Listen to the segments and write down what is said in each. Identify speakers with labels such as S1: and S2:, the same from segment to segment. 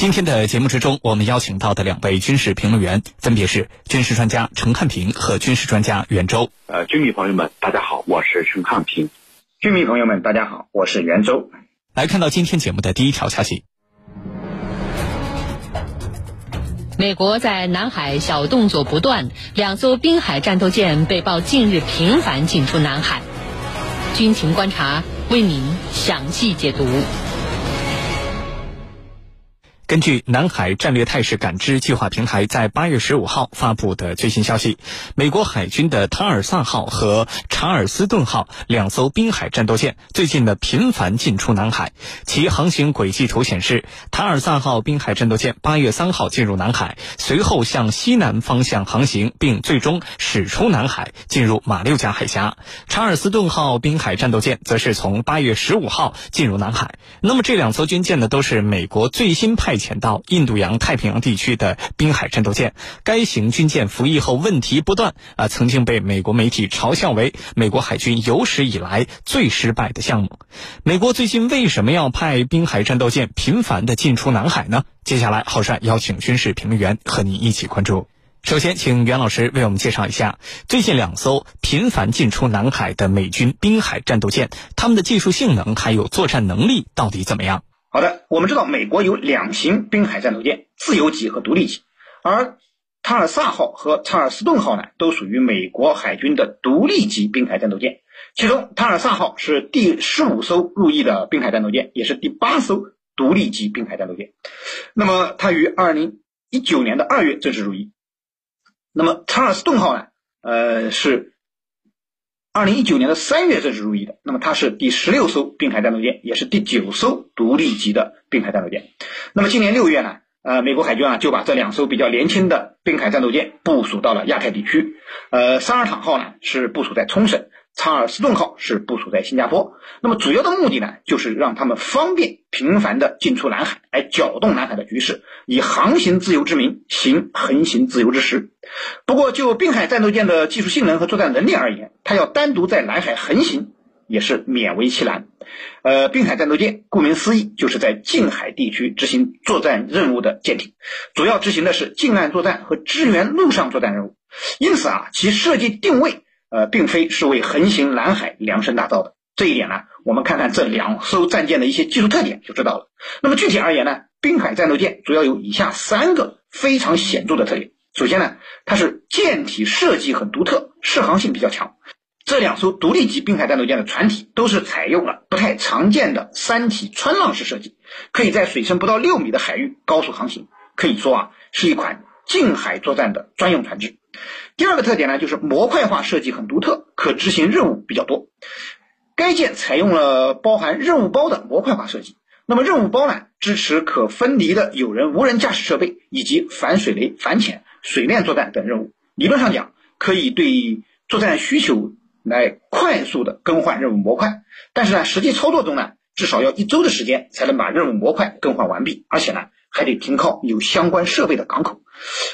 S1: 今天的节目之中，我们邀请到的两位军事评论员分别是军事专家陈汉平和军事专家袁周。
S2: 呃，军迷朋友们，大家好，我是陈汉平。
S3: 军迷朋友们，大家好，我是袁周。
S1: 来看到今天节目的第一条消息：
S4: 美国在南海小动作不断，两艘滨海战斗舰被曝近日频繁进出南海。军情观察为您详细解读。
S1: 根据南海战略态势感知计划平台在八月十五号发布的最新消息，美国海军的塔尔萨号和查尔斯顿号两艘滨海战斗舰最近呢频繁进出南海。其航行轨迹图显示，塔尔萨号滨海战斗舰八月三号进入南海，随后向西南方向航行，并最终驶出南海，进入马六甲海峡。查尔斯顿号滨海战斗舰则是从八月十五号进入南海。那么这两艘军舰呢，都是美国最新派。遣到印度洋太平洋地区的滨海战斗舰，该型军舰服役后问题不断啊，曾经被美国媒体嘲笑为美国海军有史以来最失败的项目。美国最近为什么要派滨海战斗舰频繁的进出南海呢？接下来，郝帅邀请军事评论员和您一起关注。首先，请袁老师为我们介绍一下最近两艘频繁进出南海的美军滨海战斗舰，他们的技术性能还有作战能力到底怎么样？
S3: 好的，我们知道美国有两型滨海战斗舰，自由级和独立级，而塔尔萨号和查尔斯顿号呢，都属于美国海军的独立级滨海战斗舰。其中，塔尔萨号是第十五艘入役的滨海战斗舰，也是第八艘独立级滨海战斗舰。那么，它于二零一九年的二月正式入役。那么，查尔斯顿号呢，呃是。二零一九年的三月正式入役的，那么它是第十六艘滨海战斗舰，也是第九艘独立级的滨海战斗舰。那么今年六月呢，呃，美国海军啊就把这两艘比较年轻的滨海战斗舰部署到了亚太地区，呃，萨尔坦号呢是部署在冲绳。查尔斯顿号是部署在新加坡，那么主要的目的呢，就是让他们方便频繁的进出南海，来搅动南海的局势，以航行自由之名行横行自由之实。不过，就滨海战斗舰的技术性能和作战能力而言，它要单独在南海横行也是勉为其难。呃，滨海战斗舰顾名思义，就是在近海地区执行作战任务的舰艇，主要执行的是近岸作战和支援陆上作战任务，因此啊，其设计定位。呃，并非是为横行南海量身打造的。这一点呢，我们看看这两艘战舰的一些技术特点就知道了。那么具体而言呢，滨海战斗舰主要有以下三个非常显著的特点。首先呢，它是舰体设计很独特，适航性比较强。这两艘独立级滨海战斗舰的船体都是采用了不太常见的三体穿浪式设计，可以在水深不到六米的海域高速航行，可以说啊，是一款近海作战的专用船只。第二个特点呢，就是模块化设计很独特，可执行任务比较多。该舰采用了包含任务包的模块化设计。那么任务包呢，支持可分离的有人无人驾驶设备，以及反水雷、反潜、水面作战等任务。理论上讲，可以对作战需求来快速的更换任务模块。但是呢，实际操作中呢，至少要一周的时间才能把任务模块更换完毕，而且呢。还得停靠有相关设备的港口，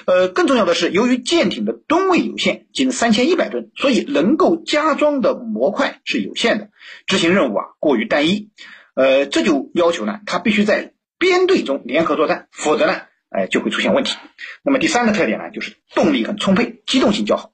S3: 呃，更重要的是，由于舰艇的吨位有限，仅三千一百吨，所以能够加装的模块是有限的，执行任务啊过于单一，呃，这就要求呢，它必须在编队中联合作战，否则呢，哎，就会出现问题。那么第三个特点呢，就是动力很充沛，机动性较好，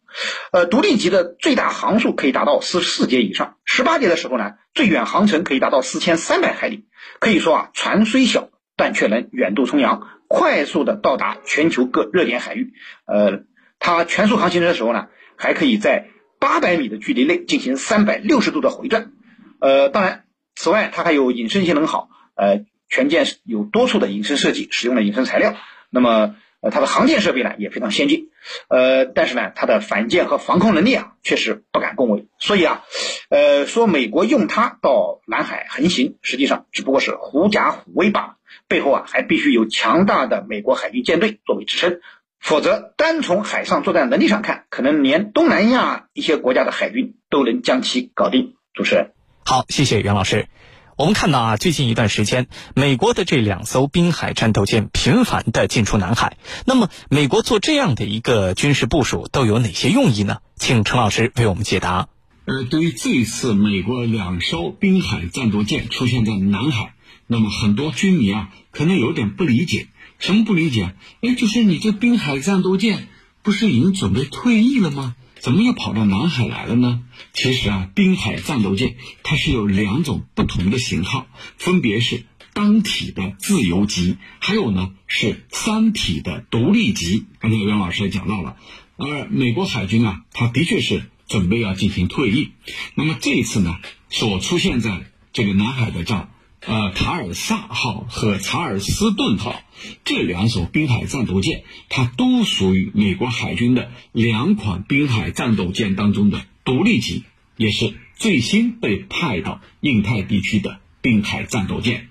S3: 呃，独立级的最大航速可以达到四十四节以上，十八节的时候呢，最远航程可以达到四千三百海里，可以说啊，船虽小。但却能远渡重洋，快速的到达全球各热点海域。呃，它全速航行的时候呢，还可以在八百米的距离内进行三百六十度的回转。呃，当然，此外它还有隐身性能好。呃，全舰有多处的隐身设计，使用了隐身材料。那么，呃，它的航电设备呢也非常先进。呃，但是呢，它的反舰和防空能力啊，确实不敢恭维。所以啊，呃，说美国用它到南海横行，实际上只不过是狐假虎威罢了。背后啊，还必须有强大的美国海军舰队作为支撑，否则单从海上作战能力上看，可能连东南亚一些国家的海军都能将其搞定。主持人，
S1: 好，谢谢袁老师。我们看到啊，最近一段时间，美国的这两艘滨海战斗舰频繁的进出南海。那么，美国做这样的一个军事部署都有哪些用意呢？请陈老师为我们解答。
S5: 呃，对于这次美国两艘滨海战斗舰出现在南海。那么很多军迷啊，可能有点不理解，什么不理解？哎，就是你这滨海战斗舰不是已经准备退役了吗？怎么又跑到南海来了呢？其实啊，滨海战斗舰它是有两种不同的型号，分别是单体的自由级，还有呢是三体的独立级。刚才袁老师也讲到了，而美国海军啊，它的确是准备要进行退役。那么这一次呢，所出现在这个南海的叫呃塔尔萨号和查尔斯顿号这两艘滨海战斗舰，它都属于美国海军的两款滨海战斗舰当中的独立级，也是最新被派到印太地区的滨海战斗舰。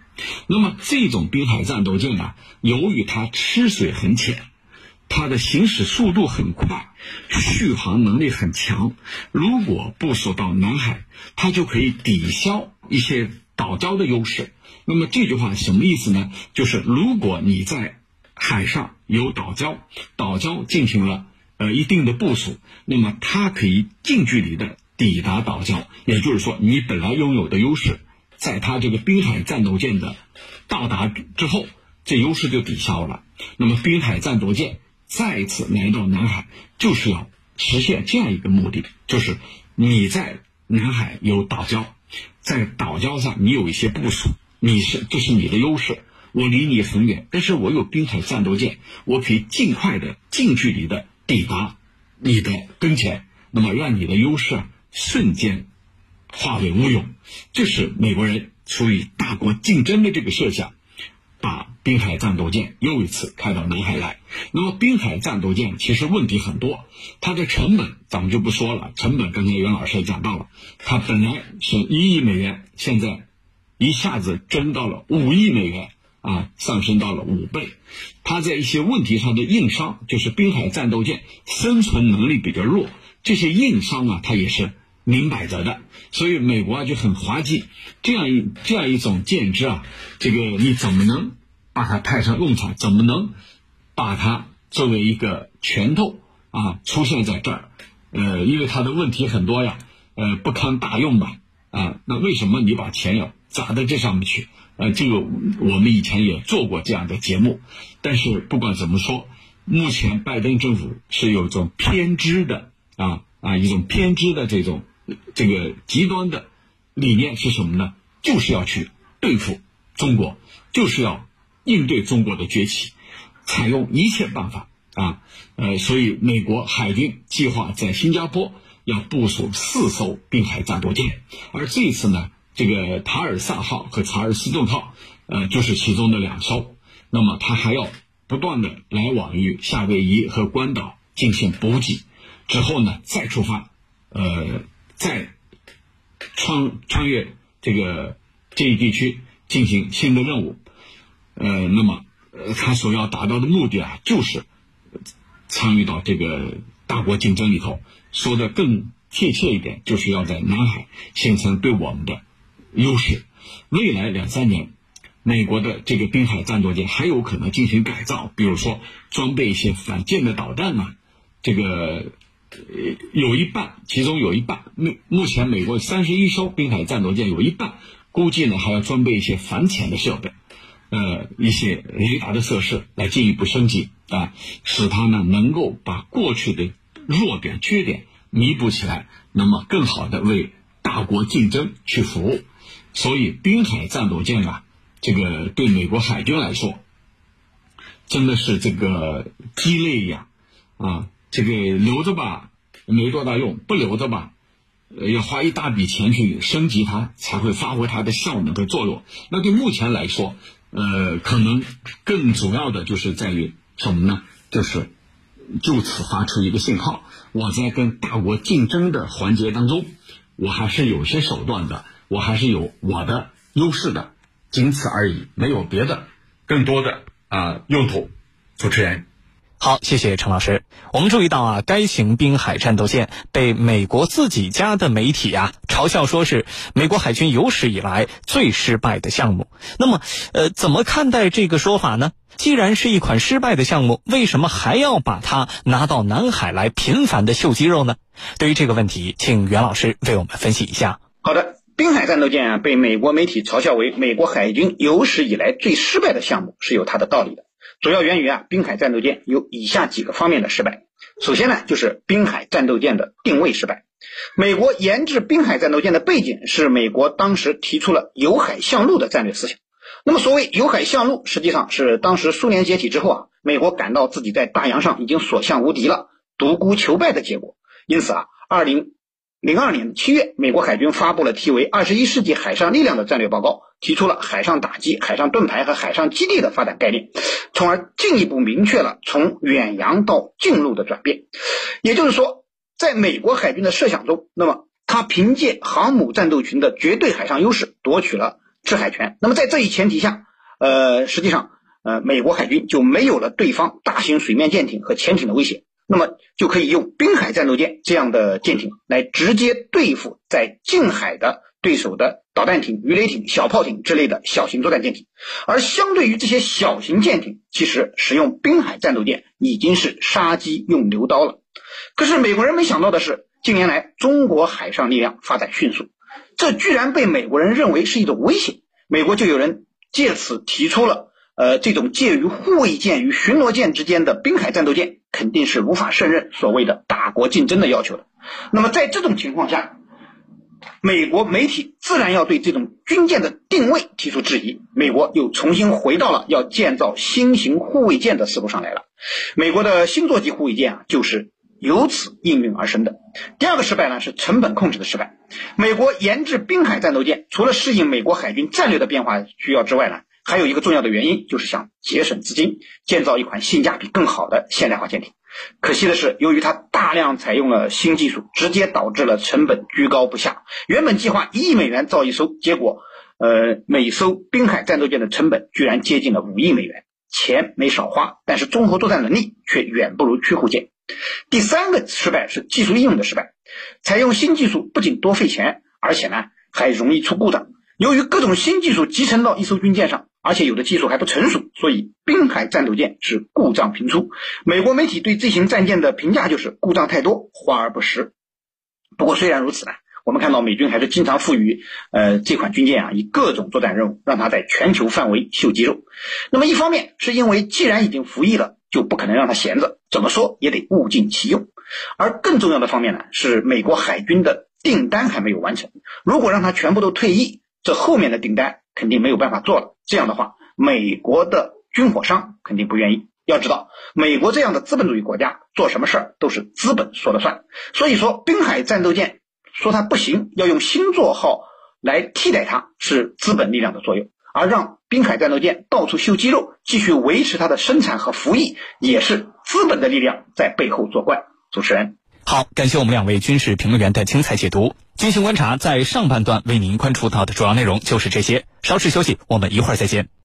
S5: 那么这种滨海战斗舰呢，由于它吃水很浅，它的行驶速度很快，续航能力很强，如果部署到南海，它就可以抵消一些。岛礁的优势，那么这句话什么意思呢？就是如果你在海上有岛礁，岛礁进行了呃一定的部署，那么它可以近距离的抵达岛礁，也就是说，你本来拥有的优势，在它这个滨海战斗舰的到达之后，这优势就抵消了。那么滨海战斗舰再次来到南海，就是要实现这样一个目的，就是你在南海有岛礁。在岛礁上，你有一些部署，你是这是你的优势。我离你很远，但是我有滨海战斗舰，我可以尽快的、近距离的抵达你的跟前，那么让你的优势瞬间化为乌有。这是美国人出于大国竞争的这个设想。把滨海战斗舰又一次开到南海来。那么，滨海战斗舰其实问题很多，它的成本咱们就不说了。成本刚才袁老师也讲到了，它本来是一亿美元，现在一下子增到了五亿美元啊，上升到了五倍。它在一些问题上的硬伤，就是滨海战斗舰生存能力比较弱，这些硬伤啊，它也是明摆着的。所以美国啊就很滑稽，这样一这样一种舰只啊，这个你怎么能把它派上用场？怎么能把它作为一个拳头啊出现在这儿？呃，因为它的问题很多呀，呃，不堪大用吧？啊，那为什么你把钱要砸在这上面去？呃，这个我们以前也做过这样的节目，但是不管怎么说，目前拜登政府是有一种偏执的啊啊一种偏执的这种。这个极端的理念是什么呢？就是要去对付中国，就是要应对中国的崛起，采用一切办法啊！呃，所以美国海军计划在新加坡要部署四艘滨海战斗舰，而这一次呢，这个塔尔萨号和查尔斯顿号，呃，就是其中的两艘。那么，它还要不断的来往于夏威夷和关岛进行补给，之后呢，再出发，呃。再穿穿越这个这一地区进行新的任务，呃，那么呃，他所要达到的目的啊，就是参与到这个大国竞争里头。说的更贴切一点，就是要在南海形成对我们的优势。未来两三年，美国的这个滨海战斗舰还有可能进行改造，比如说装备一些反舰的导弹呢，这个。呃，有一半，其中有一半，目目前美国三十一艘滨海战斗舰有一半，估计呢还要装备一些反潜的设备，呃，一些雷达的设施来进一步升级啊，使它呢能够把过去的弱点缺点弥补起来，那么更好的为大国竞争去服务。所以滨海战斗舰啊，这个对美国海军来说，真的是这个鸡肋呀，啊。这个留着吧，没多大用；不留着吧，要花一大笔钱去升级它，才会发挥它的效能和作用。那对目前来说，呃，可能更主要的就是在于什么呢？就是就此发出一个信号：我在跟大国竞争的环节当中，我还是有些手段的，我还是有我的优势的，仅此而已，没有别的更多的啊用途。主持人。
S1: 好，谢谢陈老师。我们注意到啊，该型滨海战斗舰被美国自己家的媒体啊嘲笑说是美国海军有史以来最失败的项目。那么，呃，怎么看待这个说法呢？既然是一款失败的项目，为什么还要把它拿到南海来频繁的秀肌肉呢？对于这个问题，请袁老师为我们分析一下。
S3: 好的。滨海战斗舰啊，被美国媒体嘲笑为美国海军有史以来最失败的项目，是有它的道理的。主要源于啊，滨海战斗舰有以下几个方面的失败。首先呢，就是滨海战斗舰的定位失败。美国研制滨海战斗舰的背景是美国当时提出了由海向陆的战略思想。那么，所谓由海向陆，实际上是当时苏联解体之后啊，美国感到自己在大洋上已经所向无敌了，独孤求败的结果。因此啊，二零。零二年七月，美国海军发布了题为《二十一世纪海上力量的战略报告》，提出了海上打击、海上盾牌和海上基地的发展概念，从而进一步明确了从远洋到近陆的转变。也就是说，在美国海军的设想中，那么它凭借航母战斗群的绝对海上优势夺取了制海权。那么在这一前提下，呃，实际上，呃，美国海军就没有了对方大型水面舰艇和潜艇的威胁。那么就可以用滨海战斗舰这样的舰艇来直接对付在近海的对手的导弹艇、鱼雷艇、小炮艇之类的小型作战舰艇，而相对于这些小型舰艇，其实使用滨海战斗舰已经是杀鸡用牛刀了。可是美国人没想到的是，近年来中国海上力量发展迅速，这居然被美国人认为是一种威胁，美国就有人借此提出了。呃，这种介于护卫舰与巡逻舰之间的滨海战斗舰肯定是无法胜任所谓的大国竞争的要求的。那么在这种情况下，美国媒体自然要对这种军舰的定位提出质疑。美国又重新回到了要建造新型护卫舰的思路上来了。美国的星座级护卫舰啊，就是由此应运而生的。第二个失败呢，是成本控制的失败。美国研制滨海战斗舰，除了适应美国海军战略的变化需要之外呢？还有一个重要的原因，就是想节省资金，建造一款性价比更好的现代化舰艇。可惜的是，由于它大量采用了新技术，直接导致了成本居高不下。原本计划一亿美元造一艘，结果，呃，每艘滨海战斗舰的成本居然接近了五亿美元，钱没少花，但是综合作战能力却远不如驱护舰。第三个失败是技术应用的失败，采用新技术不仅多费钱，而且呢还容易出故障。由于各种新技术集成到一艘军舰上，而且有的技术还不成熟，所以滨海战斗舰是故障频出。美国媒体对这型战舰的评价就是故障太多，华而不实。不过虽然如此呢，我们看到美军还是经常赋予呃这款军舰啊以各种作战任务，让它在全球范围秀肌肉。那么一方面是因为既然已经服役了，就不可能让它闲着，怎么说也得物尽其用。而更重要的方面呢，是美国海军的订单还没有完成，如果让它全部都退役。这后面的订单肯定没有办法做了。这样的话，美国的军火商肯定不愿意。要知道，美国这样的资本主义国家做什么事儿都是资本说了算。所以说，滨海战斗舰说它不行，要用星座号来替代它，是资本力量的作用；而让滨海战斗舰到处秀肌肉，继续维持它的生产和服役，也是资本的力量在背后作怪。主持人。
S1: 好，感谢我们两位军事评论员的精彩解读。军情观察在上半段为您关注到的主要内容就是这些。稍事休息，我们一会儿再见。